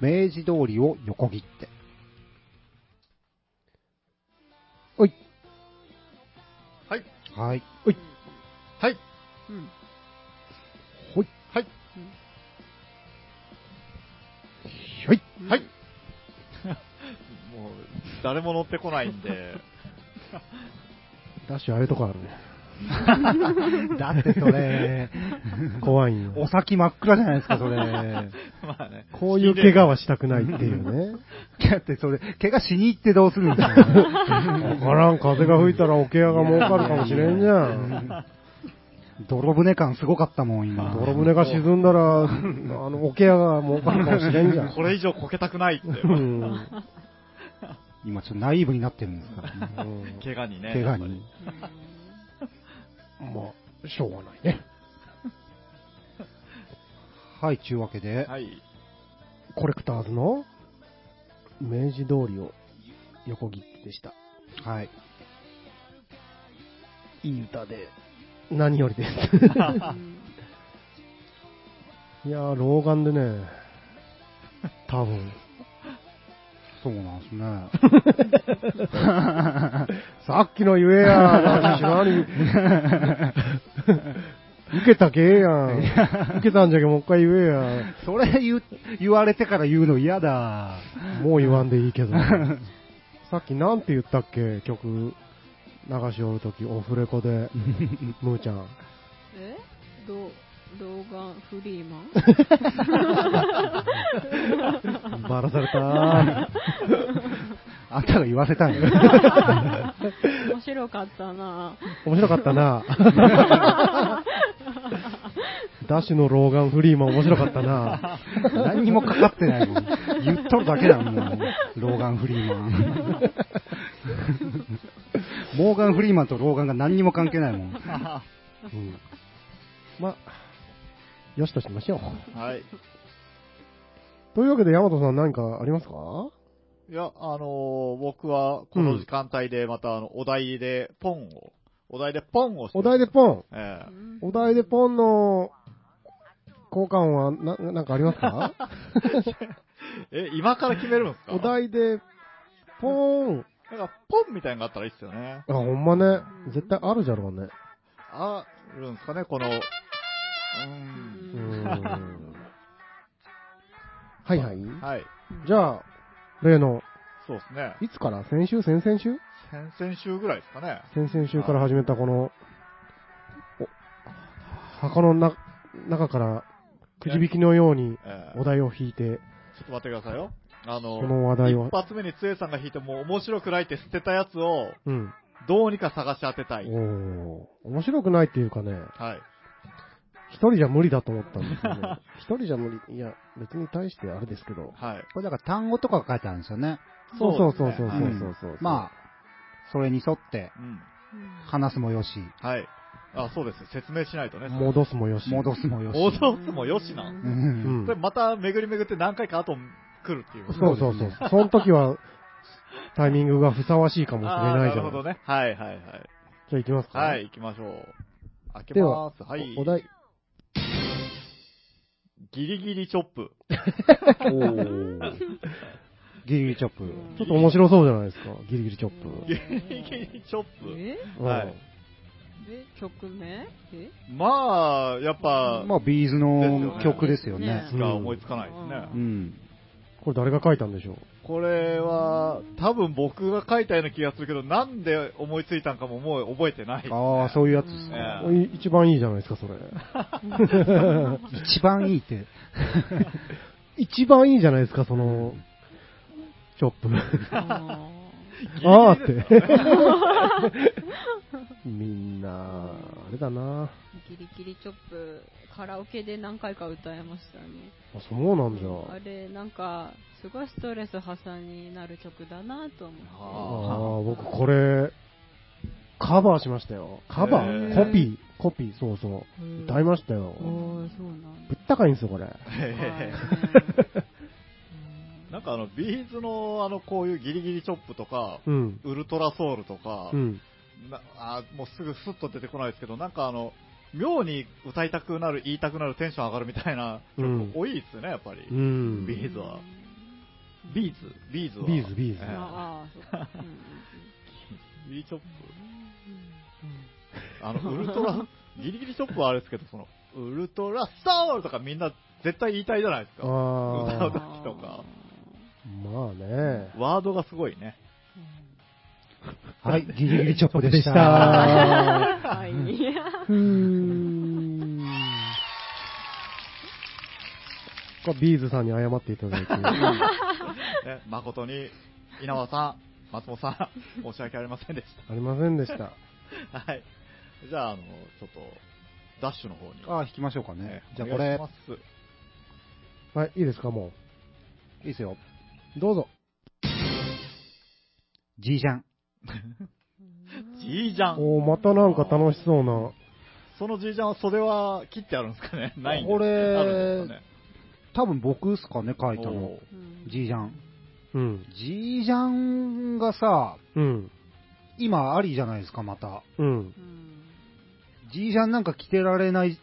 明治通りを横切って。おい。はい。はい。はい。うんほい。はい。はい。はい。もう、誰も乗ってこないんで、ダッシュああいうとこあるね。だってそれ、怖いんよ。お先真っ暗じゃないですか、それ。まあね。こういう怪我はしたくないっていうね。だってそれ、怪我しに行ってどうするんですか、わからん、風が吹いたらおケアが儲かるかもしれんじゃん。泥船感すごかったもん、今。泥船が沈んだら、あの、おケアが儲かるかもしれんじゃん。これ以上こけたくないって。うん。今ちょっとナイーブになってるんですからね。うん怪我にね。怪我に。まあ、しょうがないね。はい、ちゅうわけで。はい。コレクターズの明治通りを横切ってでした。はい。いい歌で、何よりです。いやー、老眼でね、多分。そうなんですね。ささっきの言えや、何？受けたけえやん。受けたんじゃけもう一回言えや。それ言う言われてから言うの嫌だ。もう言わんでいいけど。さっきなんて言ったっけ？曲流しおるとき、オフレコで、ムーちゃん。え？ロローガン・フリーマン？バラされたあんたが言わせたんよ。面白かったな面白かったな ダッシュのローガン・フリーマン面白かったな何にもかかってないもん。言っとるだけだもん、ローガン・フリーマン。モーガン・フリーマンとローガンが何にも関係ないもん。うん。ま、よしとしましょう。はい。というわけで、ヤマトさん何かありますか？いや、あのー僕はこの時間帯でまたあの、お題でポンを、お題でポンをしてお題でポン？えお題でポンの交換はな、なんかありますか？え え、今から決めるんですか？お題で、ポーン。なんか、ポンみたいなのがあったらいいっすよね。あ、ほんまね。絶対あるじゃろうね。あるんですかね、この、うー。うんーん。はいはい。はい。じゃあ、例の、そうですね。いつから？先週？先々週？先々週ぐらいですかね。先々週から始めたこの、お箱のな中からくじ引きのようにええお題を引いて、ちょっと待ってくださいよ。あの、その話題を一発目につえさんが引いてもう面白くないって捨てたやつを、うん。どうにか探し当てたい。おー面白くないっていうかね、はい。一人じゃ無理だと思ったんですよね。一人じゃ無理。いや、別に対してあれですけど。はい。これだから単語とかが書いてあるんですよね。そうそうそうそうそうそうそう。まあ、それに沿ってうん。話すもよし、はい。あ、そうです。説明しないとね。戻すもよし。戻すもよし。戻すもよしな。うんうんそれまた巡り巡って何回か後来るっていう。そうそうそう。その時は、タイミングがふさわしいかもしれあーないじゃん。なるほどね。はいはいはい。じゃあ行きますか。はい、行きましょう。開けでまはす。はい。おお題。ギリギリチョップ。ギリギリチョップ。ちょっと面白そうじゃないですか。ギリギリチョップ。ギリギリチョップ。え？はいえ？曲名？え？まあ、やっぱ、まあ、ビーズの曲ですよね。しか思いつかないですね。うん。これ誰が書いたんでしょう？これは、多分僕が書いたような気がするけど、なんで思いついたんかももう覚えてないね、ああ、そういうやつですえね。一番いいじゃないですか、それ。一番いいって。一番いいじゃないですか、その、チョップ。ああーって。みんな、あれだな。ーギリギリチョップカラオケで何回か歌えましたねあ、そうなんじゃ。あれなんかすごいストレス発散になる曲だなと思ってあああ、僕これ、カバーしましたよ。カバへーーコピー？コピー、そうそう。歌いましたよ。おーそうなんだぶったかいんですよ、これ。ー なんかあの、 B'z のあの、こういうギリギリチョップとか、うん。ウルトラソウルとか、うん。なあもうすぐスッと出てこないですけど、なんかあの、妙に歌いたくなる、言いたくなる、テンション上がるみたいなうん曲多いですよね、やっぱり。うん。 B'z は。 B'z B'z は。 B'z B'z ええああそうギリチョップあの、ウルトラ、ギリギリチョップはあれですけど、その、ウルトラソウルとかみんな絶対言いたいじゃないですか。あ歌うあ、時とか。まあね。ワードがすごいね。はい、ギリギリチョップでした。はい。うーん。ビーズさんに謝っていただいて。ね誠に、稲葉さん、松本さん、申し訳ありませんでしありませんでした。た。はい。じゃあ、あの、ちょっと、ダッシュの方に。ああ、弾きましょうかねね。じゃあこれはい、いいですか、もいいですよ。う。どうぞ。ジージャン。ジージャン。おーまたなんか楽しそうな。そのジージャンは袖は切ってあるんですかね？ないんですこれあるんですかね多分僕っすかね、書いたのお。うんジージャン。うん。ジージャンがさ、うん。今ありじゃないですか、また。うん。うんジージャンなんか着てられない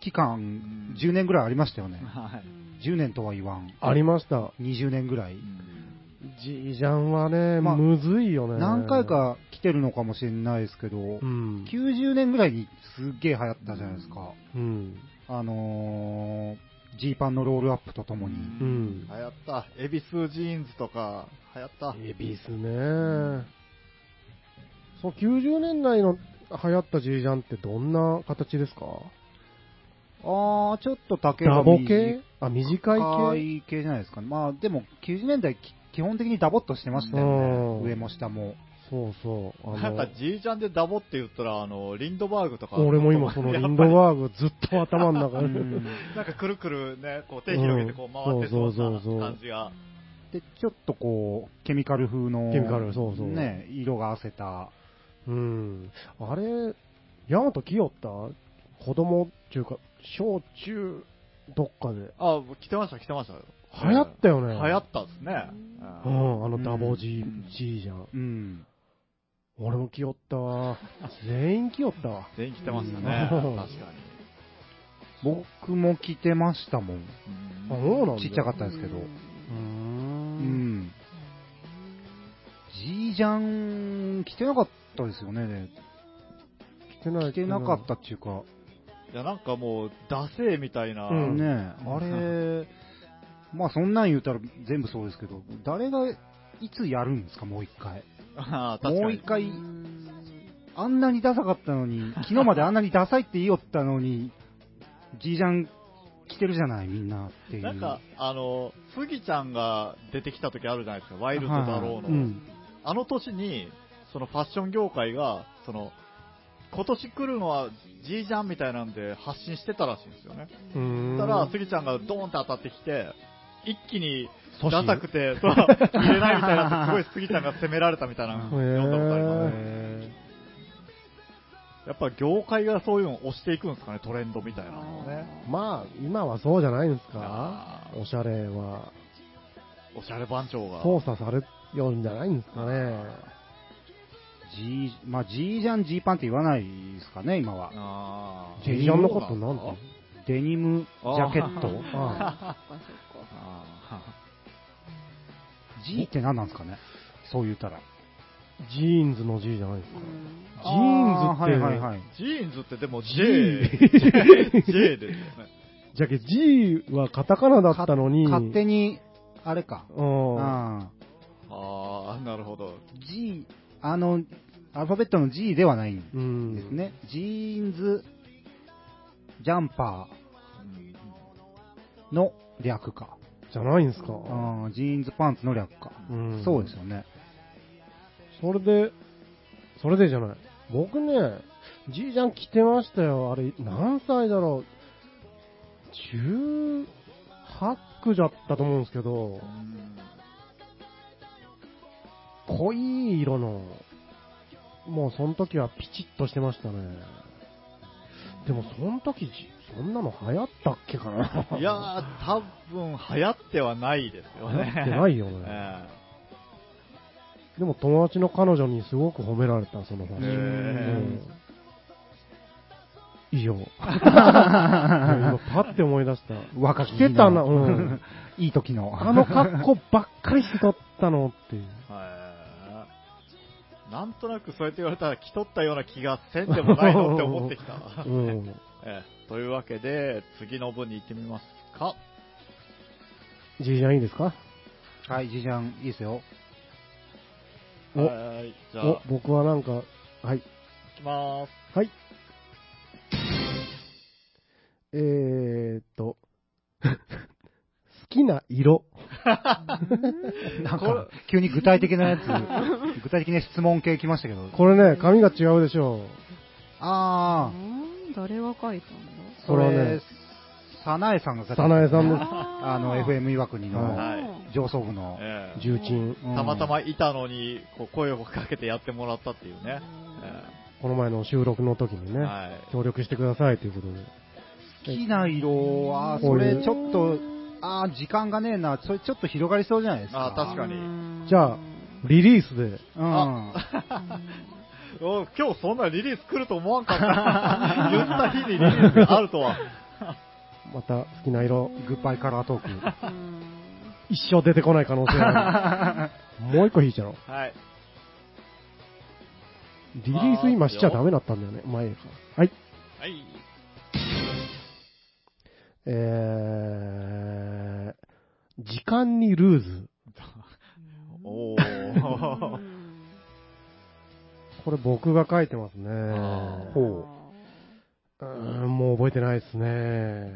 期間、ん10年ぐらいありましたよね。はい。10年とは言わん。ありました。20年ぐらい。ジージャンはね、まあむずいよね。何回。か来てるのかもしれないですけど、うん。90年ぐらいにすっげえ流行ったじゃないですか。うん。あのー、ジーパンのロールアップとともに。うん。流行った。エビスジーンズとか、流行った。エビスね。そう、90年代の流行ったジージャンってどんな形ですか？あー、ちょっと丈がダボ系？あ、短い短系い系じゃないですかね。まあでも90年代き基本的にダボっとしてましたようんね。上も下も。そうそう。あなんか、ジージャンでダボって言ったら、あの、リンドバーグとか。俺も今その リンドバーグずっと頭の中で。うんなんかくるくるね、こう手広げてこう回ってそうそうそうそうな感じが。で、ちょっとこう、ケミカル風の、ケミカルそうそうね、色が汗た。うん。あれ、ヤマト来よった？子供っていうか、小中、どっかで。あ、来てました、来てました。流行ったよね。流行ったですね。ううんん、あのダボジー、じゃん。うん。俺も来よったわ。全員来よったわ。全員来てましたね。うん確かに。僕も着てましたもん。あ、そうなんだ。ちっちゃかったですけど。うー。うんん。ジージャン、着てなかったですよね。来てない。着てなかったっていうか、いや、なんかもう、ダセーみたいな。うんねあれ、まあそんなん言うたら全部そうですけど、誰がいつやるんですか、もう一回。もう一回、あんなにダサかったのに、昨日まであんなにダサいって言いよったのに、ジージャン着てるじゃない、みんなっていう。なんか、あの、スギちゃんが出てきた時あるじゃないですか、ワイルドだろうの。うん。あの年に、そのファッション業界が、その、今年来るのは G ジャンみたいなんで発信してたらしいんですよね。たら、スギちゃんがドーンって当たってきて、一気にダサくて、そう、着れないみたいな、すごいスギちゃんが責められたみたいなの読んだことありますね。へやっぱ業界がそういうのを押していくんですかね、トレンドみたいなのをね。まあ、今はそうじゃないんですか？おしゃれは。おしゃれ番長が。操作されようんじゃないんですかね。ー G、まあ G ジャン、G パンって言わないですかね、今は。あージェイジャンのことなんて？デニム、ジャケット？G って何なんですかね？そう言ったら。ジーンズの G じゃないですか。うんジーンズって、はいはいはい。ージーンズってでも J、J ですよね。じゃけ G はカタカナだったのに、勝手に、あれか。うん。あああ、なるほど。G、あの、アルファベットの G ではないんうん。ですね。ジーンズ、ジャンパーの略か。じゃないんですか？あージーンズパンツの略か。うんそうですよね。それで、それでじゃない。僕ね、じいちゃん着てましたよ。あれ、何歳だろう。18区だったと思うんですけど、濃い色の、もうその時はピチッとしてましたね。でもその時、そんなの流行ったっけかな。いやー、多分流行ってはないですよね。流行ってないよね。えでも友達の彼女にすごく褒められた、そのファッション。へうん以上。今パッて思い出した。若き着てたな、うん。いい時の。あの格好ばっかりしてとったのっていう。なんとなくそうやって言われたら着とったような気がせんでもないのって思ってきた。うん。ええというわけで、次の文に行ってみますか。じいちゃんいいですか？はい、ジージャン、いいですよ。おはい、じゃあ、僕はなんか、はい。きまーす。はい。えーっと、好きな色。なんか、急に具体的なやつ、具体的な質問系来ましたけど。これね、髪が違うでしょあうん？誰が書いたんだ？ー、これはね。それ、サナエさんが書いた。サナエさんです。あの、FM 岩国のはい。上層部の。ええ。重鎮。うん。たまたまいたのに、こう声をかけてやってもらったっていうね。この前の収録の時にね。協力してくださいということで。好きな色は、そうれちょっと、あー、時間がねえな、それちょっと広がりそうじゃないですか。あー確かにうんじゃあリリースで、うん。お今日そんなリリース来ると思わんかった。言った日にリリースがあるとは。また好きな色、グッバイカラートーク。うん一生出てこない可能性ある。もう一個引いちゃおう。はい。リリース今しちゃダメだったんだよね、前から。はい。はい。えー、時間にルーズ。お これ僕が書いてますね。ほう。うーん、もう覚えてないですね。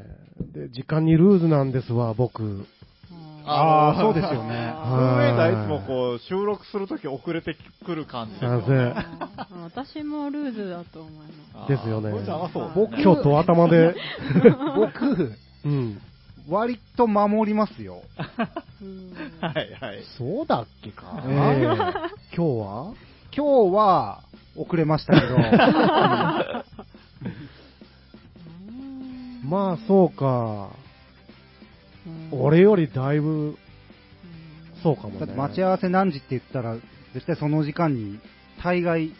で、時間にルーズなんですわ、僕。ああ、そうですよね。はい運営がいつもこう、収録するとき遅れてくる感じですよすいません。あー私もルーズだと思いまあーですよねこれじゃあそう僕今日ド頭で、僕、うん。割と守りますよ。はいはい。そうだっけか。ええ 今日は？今日は遅れましたけど、まあそうか。うん俺よりだいぶ、うんそうかもね。だって待ち合わせ何時って言ったら、絶対その時間に大概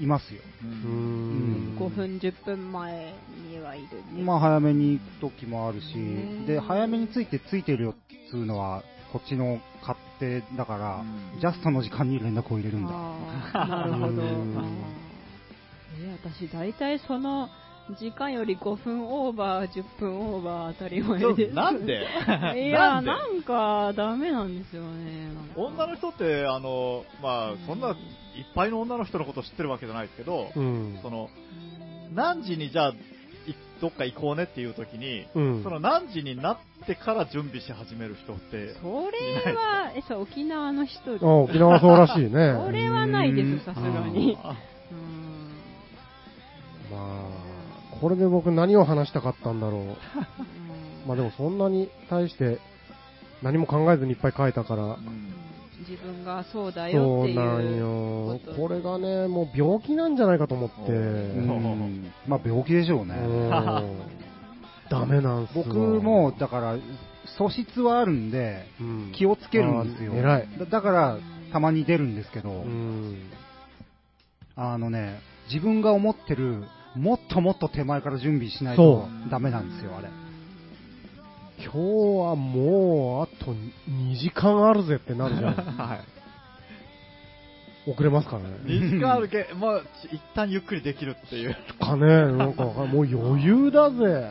いますよ。うんん。5分、10分前にはいるっていうまあ早めに行く時もあるしうん、で、早めについてついてるよっつうのは、こっちの勝手だから、うんジャストの時間に連絡を入れるんだ。なるほど。え私、大体その時間より5分オーバー、10分オーバー当たり前です。なんで？いや、なんで？なんかダメなんですよね。女の人って、あの、まあ、そんないっぱいの女の人のこと知ってるわけじゃないですけど、うん。その、何時にじゃあ、いどっか行こうねっていう時に、うん。その何時になってから準備し始める人って、それは、え、そう、沖縄の人、あ沖縄そうらしいね。それはないでうんす、さすがに。まあ、これで僕何を話したかったんだろう。う んまあでもそんなに対して何も考えずにいっぱい書いたから、うん自分がそうだよっていう。そうなんよ。これがね、もう病気なんじゃないかと思って。まあ病気でしょうね。うんダメなんすわ僕も、だから、素質はあるんで、うん気をつけるんですよ。偉い。だだから、たまに出るんですけど、うん。あのね、自分が思ってる、もっともっと手前から準備しないとそうダメなんですよ、あれ。今日はもうあと2時間あるぜってなるじゃん。はい。遅れますからね。2時間あるけ、まあ、一旦ゆっくりできるっていう。かね、なんかもう余裕だぜ。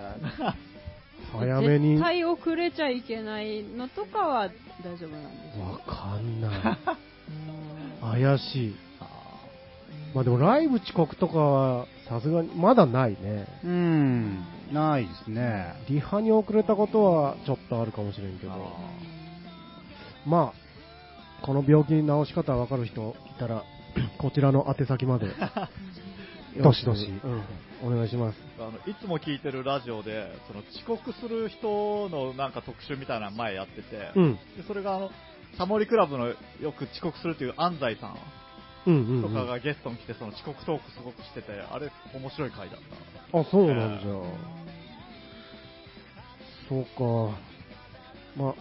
早めに。絶わ対遅れちゃいけないのとかは大丈夫なんですよ。かんない。う ん怪しい。まあでもライブ遅刻とかはさすがにまだないね。うん、ないですね。リハに遅れたことはちょっとあるかもしれんけど。まあ、この病気に治し方わかる人いたら、こちらの宛先まで。どしどしうん、お願いします。あのいつも聞いてるラジオで、その遅刻する人のなんか特集みたいなの前やってて、うん。でそれがあの、タモリクラブのよく遅刻するという安西さん。とかがゲストに来て、その遅刻トークすごくしてて、あれ面白い回だった。あ、そうなんじゃ。そうか。まあ、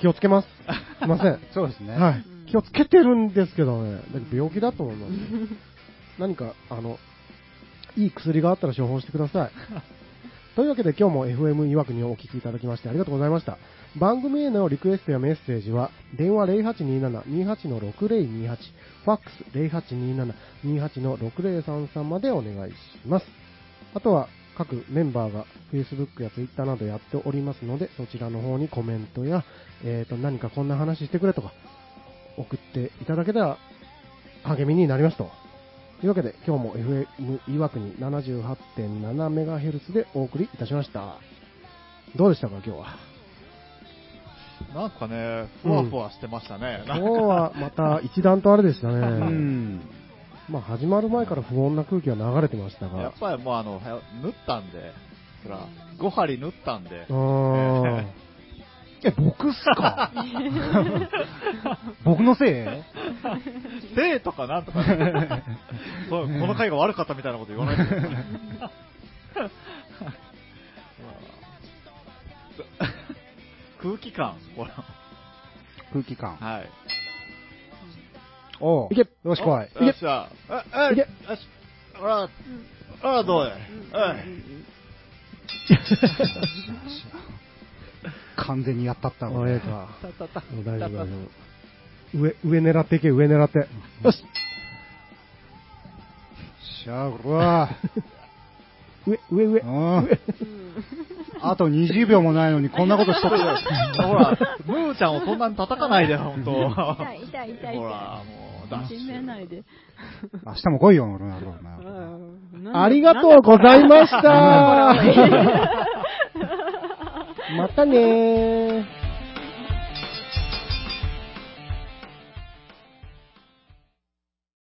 気をつけます。すいません。そうですね。はい。気をつけてるんですけどね。だけど病気だと思います。何か、あの、いい薬があったら処方してください。というわけで今日も FM いわくにお聞きいただきましてありがとうございました。番組へのリクエストやメッセージは、電話0827-28-6028、ファックス0827-28-6033までお願いします。あとは、各メンバーが Facebook や Twitter などやっておりますので、そちらの方にコメントや、えーと、何かこんな話してくれとか、送っていただけたら励みになりますと。いうわけで、今日も FM 岩国 78.7MHz でお送りいたしました。どうでしたか、今日は？なんかね、ふわふわしてましたね。今日はまた一段とあれでしたうね。ん。まあ始まる前から不穏な空気は流れてましたがやっ。ぱりもうあの、は縫ったんで、ほら、5針縫ったんでえ、僕っすか？僕のせい？せいとかなんとかね、そうこの回が悪かったみたいなこと言わないで空気感、ほら。空気感。はい。おういけよし来い。およっしゃ。あ、あ、いけよし。ほら、あら、どうや。はい。完全にやったったもうええか。大丈夫、大丈夫。上、上狙っていけ、上狙って。よししゃー、うわ 上、上、上。あと20秒もないのにこんなことしとって。ほら、ムーちゃんをそんなに叩かないで、ほんと。ほ痛い痛い痛いら、もう、ダッシいじめュ。ないで。明日も来いよ、ロナウドお前うんありがとうございました またねー。